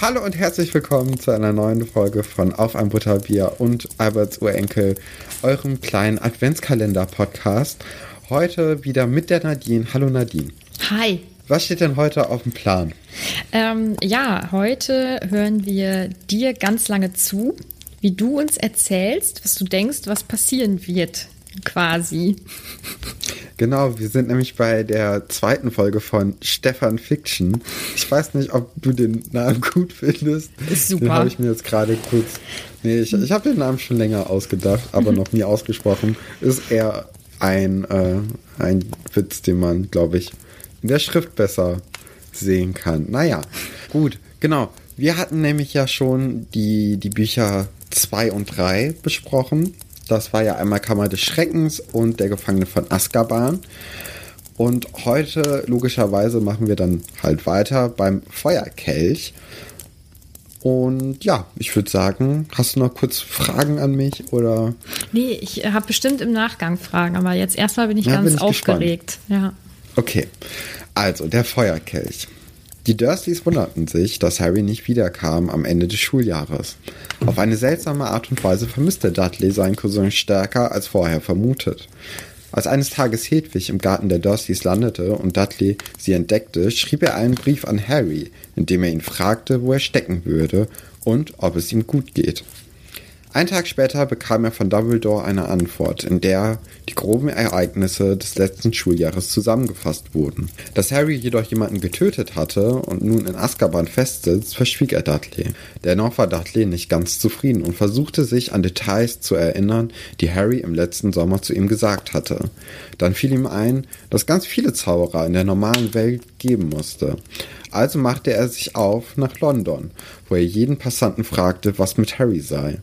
Hallo und herzlich willkommen zu einer neuen Folge von Auf ein Butterbier und Alberts Urenkel, eurem kleinen Adventskalender-Podcast. Heute wieder mit der Nadine. Hallo Nadine. Hi. Was steht denn heute auf dem Plan? Ähm, ja, heute hören wir dir ganz lange zu, wie du uns erzählst, was du denkst, was passieren wird, quasi. Genau, wir sind nämlich bei der zweiten Folge von Stefan Fiction. Ich weiß nicht, ob du den Namen gut findest. Ist super. Den habe ich mir jetzt gerade kurz. Nee, ich, ich habe den Namen schon länger ausgedacht, aber noch nie ausgesprochen. Ist eher ein, äh, ein Witz, den man, glaube ich, in der Schrift besser sehen kann. Naja, gut, genau. Wir hatten nämlich ja schon die, die Bücher 2 und 3 besprochen. Das war ja einmal Kammer des Schreckens und der Gefangene von Azkaban. Und heute, logischerweise, machen wir dann halt weiter beim Feuerkelch. Und ja, ich würde sagen, hast du noch kurz Fragen an mich oder? Nee, ich habe bestimmt im Nachgang Fragen, aber jetzt erstmal bin ich Ja, ganz bin ich aufgeregt. Ja. Okay, also der Feuerkelch. Die Dursleys wunderten sich, dass Harry nicht wiederkam am Ende des Schuljahres. Auf eine seltsame Art und Weise vermisste Dudley seinen Cousin stärker als vorher vermutet. Als eines Tages Hedwig im Garten der Dursleys landete und Dudley sie entdeckte, schrieb er einen Brief an Harry, in dem er ihn fragte, wo er stecken würde und ob es ihm gut geht. Ein Tag später bekam er von Dumbledore eine Antwort, in der die groben Ereignisse des letzten Schuljahres zusammengefasst wurden. Dass Harry jedoch jemanden getötet hatte und nun in Azkaban festsitzt, verschwieg er Dudley. Dennoch war Dudley nicht ganz zufrieden und versuchte sich an Details zu erinnern, die Harry im letzten Sommer zu ihm gesagt hatte. Dann fiel ihm ein, dass ganz viele Zauberer in der normalen Welt geben musste. Also machte er sich auf nach London, wo er jeden Passanten fragte, was mit Harry sei.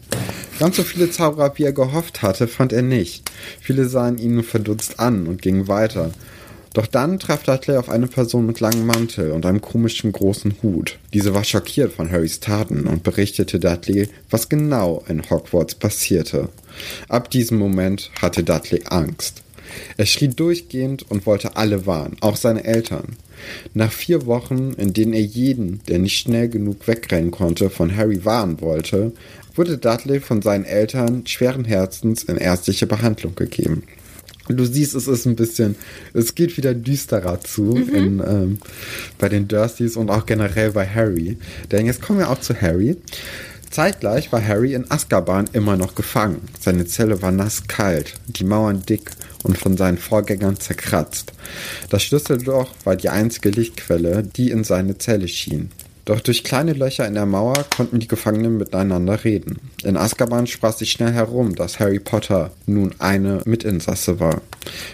Ganz so viele Zauberer, wie er gehofft hatte, fand er nicht. Viele sahen ihn nur verdutzt an und gingen weiter. Doch dann traf Dudley auf eine Person mit langem Mantel und einem komischen großen Hut. Diese war schockiert von Harrys Taten und berichtete Dudley, was genau in Hogwarts passierte. Ab diesem Moment hatte Dudley Angst. Er schrie durchgehend und wollte alle warnen, auch seine Eltern. Nach vier Wochen, in denen er jeden, der nicht schnell genug wegrennen konnte, von Harry warnen wollte, wurde Dudley von seinen Eltern schweren Herzens in ärztliche Behandlung gegeben. Du siehst, es ist ein bisschen, es geht wieder düsterer zu in, ähm, bei den Dursleys und auch generell bei Harry. Denn jetzt kommen wir auch zu Harry. Zeitgleich war Harry in Azkaban immer noch gefangen. Seine Zelle war nasskalt, die Mauern dick und von seinen Vorgängern zerkratzt. Das Schlüsselloch war die einzige Lichtquelle, die in seine Zelle schien. Doch durch kleine Löcher in der Mauer konnten die Gefangenen miteinander reden. In Azkaban sprach sich schnell herum, dass Harry Potter nun eine Mitinsasse war.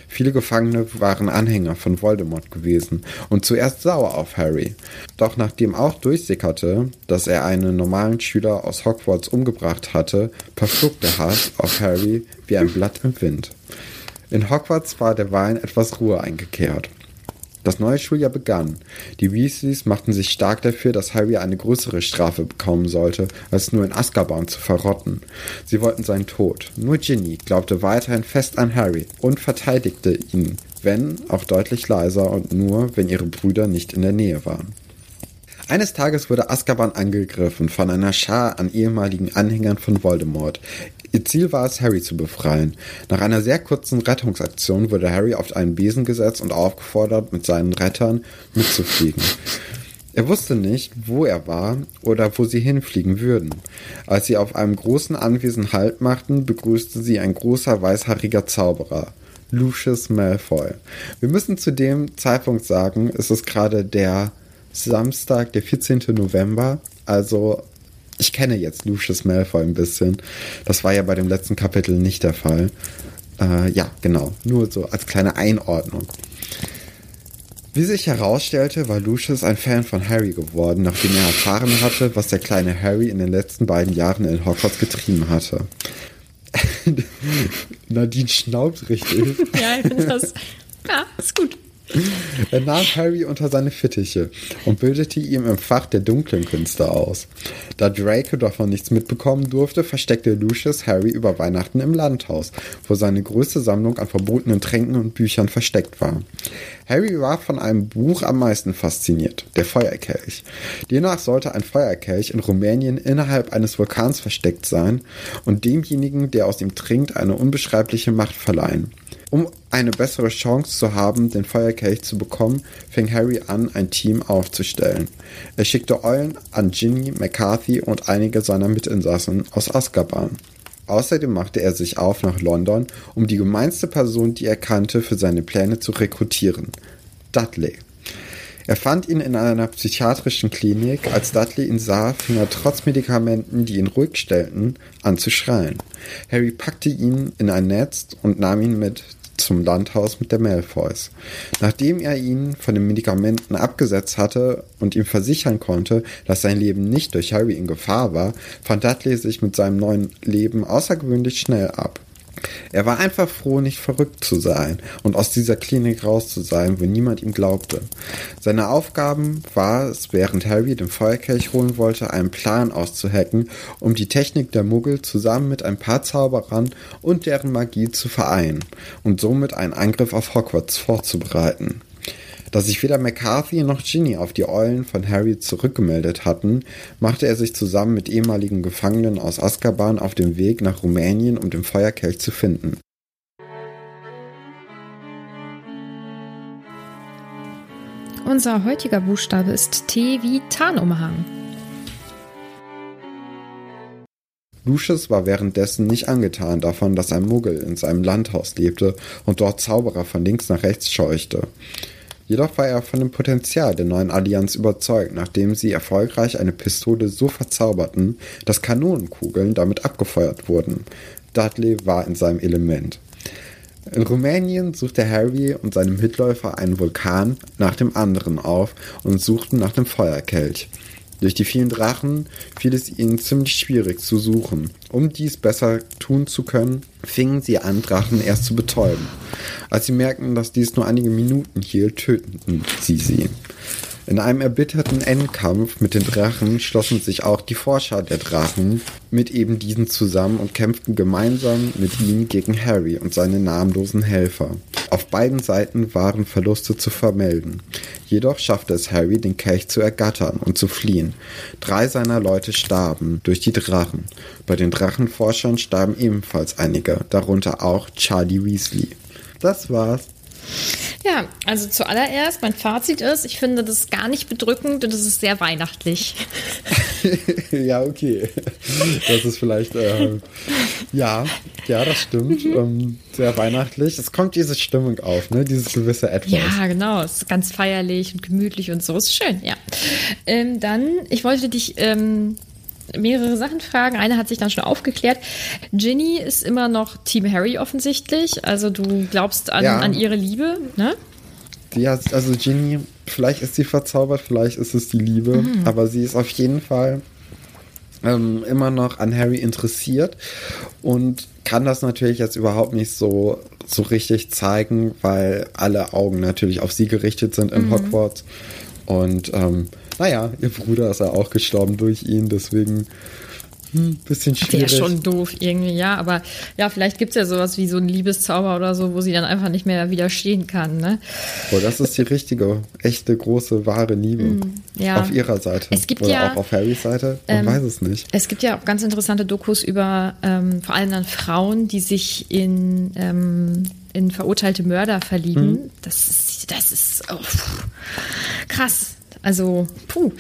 Viele Gefangene waren Anhänger von Voldemort gewesen und zuerst sauer auf Harry. Doch nachdem auch durchsickerte, dass er einen normalen Schüler aus Hogwarts umgebracht hatte, verflog der Hass auf Harry wie ein Blatt im Wind. In Hogwarts war derweilen etwas Ruhe eingekehrt. Das neue Schuljahr begann. Die Weasleys machten sich stark dafür, dass Harry eine größere Strafe bekommen sollte, als nur in Azkaban zu verrotten. Sie wollten seinen Tod. Nur Ginny glaubte weiterhin fest an Harry und verteidigte ihn, wenn auch deutlich leiser und nur, wenn ihre Brüder nicht in der Nähe waren. Eines Tages wurde Azkaban angegriffen von einer Schar an ehemaligen Anhängern von Voldemort. Ihr Ziel war es, Harry zu befreien. Nach einer sehr kurzen Rettungsaktion wurde Harry auf einen Besen gesetzt und aufgefordert, mit seinen Rettern mitzufliegen. Er wusste nicht, wo er war oder wo sie hinfliegen würden. Als sie auf einem großen Anwesen Halt machten, begrüßte sie ein großer weißhaariger Zauberer. Lucius Malfoy. Wir müssen zu dem Zeitpunkt sagen, es ist gerade der Samstag, der 14. November, also ich kenne jetzt Lucius Malfoy ein bisschen. Das war ja bei dem letzten Kapitel nicht der Fall. Äh, ja, genau. Nur so als kleine Einordnung. Wie sich herausstellte, war Lucius ein Fan von Harry geworden, nachdem er erfahren hatte, was der kleine Harry in den letzten beiden Jahren in Hogwarts getrieben hatte. Nadine schnaubt richtig. ja, ich finde das. Ja, ist gut. Er nahm Harry unter seine Fittiche und bildete ihm im Fach der dunklen Künste aus. Da Draco davon nichts mitbekommen durfte, versteckte Lucius Harry über Weihnachten im Landhaus, wo seine größte Sammlung an verbotenen Tränken und Büchern versteckt war. Harry war von einem Buch am meisten fasziniert, der Feuerkelch. Demnach sollte ein Feuerkelch in Rumänien innerhalb eines Vulkans versteckt sein und demjenigen, der aus ihm trinkt, eine unbeschreibliche Macht verleihen. Um eine bessere Chance zu haben, den Feuerkelch zu bekommen, fing Harry an, ein Team aufzustellen. Er schickte Eulen an Ginny, McCarthy und einige seiner Mitinsassen aus Azkaban. Außerdem machte er sich auf nach London, um die gemeinste Person, die er kannte, für seine Pläne zu rekrutieren. Dudley. Er fand ihn in einer psychiatrischen Klinik. Als Dudley ihn sah, fing er trotz Medikamenten, die ihn ruhig stellten, an zu schreien. Harry packte ihn in ein Netz und nahm ihn mit zum Landhaus mit der Malfoys. Nachdem er ihn von den Medikamenten abgesetzt hatte und ihm versichern konnte, dass sein Leben nicht durch Harry in Gefahr war, fand Dudley sich mit seinem neuen Leben außergewöhnlich schnell ab. Er war einfach froh, nicht verrückt zu sein und aus dieser Klinik raus zu sein, wo niemand ihm glaubte. Seine Aufgaben war es, während Harry den Feuerkelch holen wollte, einen Plan auszuhacken, um die Technik der Muggel zusammen mit ein paar Zauberern und deren Magie zu vereinen und somit einen Angriff auf Hogwarts vorzubereiten. Da sich weder McCarthy noch Ginny auf die Eulen von Harry zurückgemeldet hatten, machte er sich zusammen mit ehemaligen Gefangenen aus Azkaban auf den Weg nach Rumänien, um den Feuerkelch zu finden. Unser heutiger Buchstabe ist T wie Tarnumhang. Lucius war währenddessen nicht angetan davon, dass ein Muggel in seinem Landhaus lebte und dort Zauberer von links nach rechts scheuchte. Jedoch war er von dem Potenzial der neuen Allianz überzeugt, nachdem sie erfolgreich eine Pistole so verzauberten, dass Kanonenkugeln damit abgefeuert wurden. Dudley war in seinem Element. In Rumänien suchte Harry und seine Mitläufer einen Vulkan nach dem anderen auf und suchten nach dem Feuerkelch. Durch die vielen Drachen fiel es ihnen ziemlich schwierig zu suchen. Um dies besser tun zu können, fingen sie an, Drachen erst zu betäuben. Als sie merkten, dass dies nur einige Minuten hielt, töteten sie sie. In einem erbitterten Endkampf mit den Drachen schlossen sich auch die Forscher der Drachen mit eben diesen zusammen und kämpften gemeinsam mit ihm gegen Harry und seine namenlosen Helfer. Auf beiden Seiten waren Verluste zu vermelden. Jedoch schaffte es Harry, den Kelch zu ergattern und zu fliehen. Drei seiner Leute starben durch die Drachen. Bei den Drachenforschern starben ebenfalls einige, darunter auch Charlie Weasley. Das war's. Ja, also zuallererst, mein Fazit ist, ich finde das gar nicht bedrückend und es ist sehr weihnachtlich. ja, okay. Das ist vielleicht, äh, ja, ja, das stimmt. Ähm, sehr weihnachtlich. Es kommt diese Stimmung auf, ne? Dieses gewisse Etwas. Ja, genau. Es ist ganz feierlich und gemütlich und so. Ist schön, ja. Ähm, dann, ich wollte dich ähm, mehrere Sachen fragen. Eine hat sich dann schon aufgeklärt. Ginny ist immer noch Team Harry offensichtlich. Also du glaubst an, Ja. an ihre Liebe, ne? Ja, also Ginny, vielleicht ist sie verzaubert, vielleicht ist es die Liebe, aber sie ist auf jeden Fall ähm, immer noch an Harry interessiert und kann das natürlich jetzt überhaupt nicht so, so richtig zeigen, weil alle Augen natürlich auf sie gerichtet sind in Hogwarts. Und ähm, naja, ihr Bruder ist ja auch gestorben durch ihn, deswegen hm, bisschen Wäre schwierig. schon doof irgendwie, ja. Aber ja, vielleicht gibt es ja sowas wie so einen Liebeszauber oder so, wo sie dann einfach nicht mehr widerstehen kann, ne? Oh, das ist die richtige, echte, große, wahre Liebe. Mm, ja. Auf ihrer Seite. Es gibt Oder ja, auch auf Harrys Seite. Man ähm, weiß es nicht. Es gibt ja auch ganz interessante Dokus über ähm, vor allem dann Frauen, die sich in, ähm, in verurteilte Mörder verlieben. Mhm. Das ist, das ist oh, krass. Also, puh.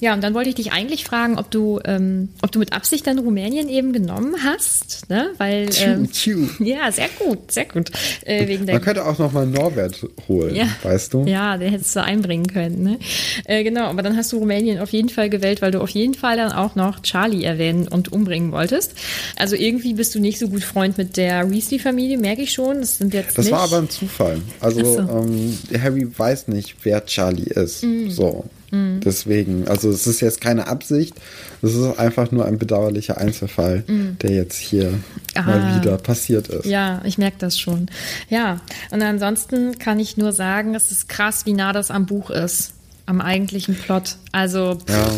Ja, und dann wollte ich dich eigentlich fragen, ob du, ähm, ob du mit Absicht dann Rumänien eben genommen hast, ne? Weil, ähm, Tschu, tschu. ja, sehr gut, sehr gut. Äh, wegen Man könnte auch noch mal Norbert holen, ja. weißt du? Ja, der hättest du einbringen können. Ne? Äh, genau, aber dann hast du Rumänien auf jeden Fall gewählt, weil du auf jeden Fall dann auch noch Charlie erwähnen und umbringen wolltest. Also irgendwie bist du nicht so gut Freund mit der Weasley-Familie, merke ich schon. Das sind jetzt Das nicht. war aber ein Zufall. Also so. ähm, Harry weiß nicht, wer Charlie ist. Mm. So. Deswegen, also es ist jetzt keine Absicht, es ist einfach nur ein bedauerlicher Einzelfall, der jetzt hier. Ah. mal wieder passiert ist. Ja, ich merke das schon. Ja, und ansonsten kann ich nur sagen, es ist krass, wie nah das am Buch ist, am eigentlichen Plot. Also, Ja.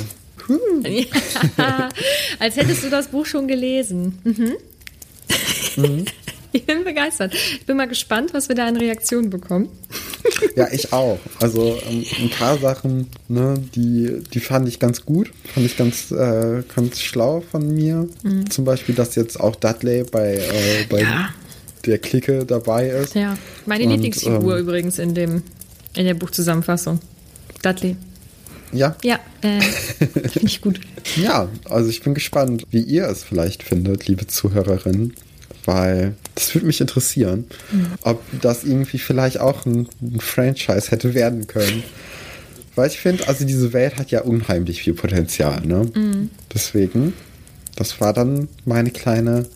als hättest du das Buch schon gelesen. Mhm. Ich bin begeistert. Ich bin mal gespannt, was wir da an Reaktionen bekommen. Ja, ich auch. Also ähm, ein paar Sachen, ne, die, die fand ich ganz gut, fand ich ganz, äh, ganz schlau von mir. Zum Beispiel, dass jetzt auch Dudley bei, äh, bei Mhm. Ja. der Clique dabei ist. Ja, meine Und, Lieblingsfigur ähm, übrigens in dem in der Buchzusammenfassung. Dudley. Ja, Ja, äh, finde ich gut. ja, also ich bin gespannt, wie ihr es vielleicht findet, liebe Zuhörerinnen. Weil das würde mich interessieren, ob das irgendwie vielleicht auch ein, ein Franchise hätte werden können. Weil ich finde, also diese Welt hat ja unheimlich viel Potenzial, ne? Deswegen, das war dann meine kleine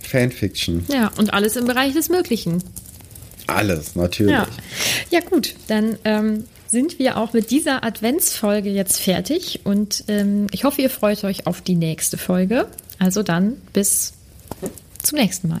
Fanfiction. Ja, und alles im Bereich des Möglichen. Alles, natürlich. Ja, ja gut, dann ähm, sind wir auch mit dieser Adventsfolge jetzt fertig und ähm, ich hoffe, ihr freut euch auf die nächste Folge. Also dann bis zum nächsten Mal.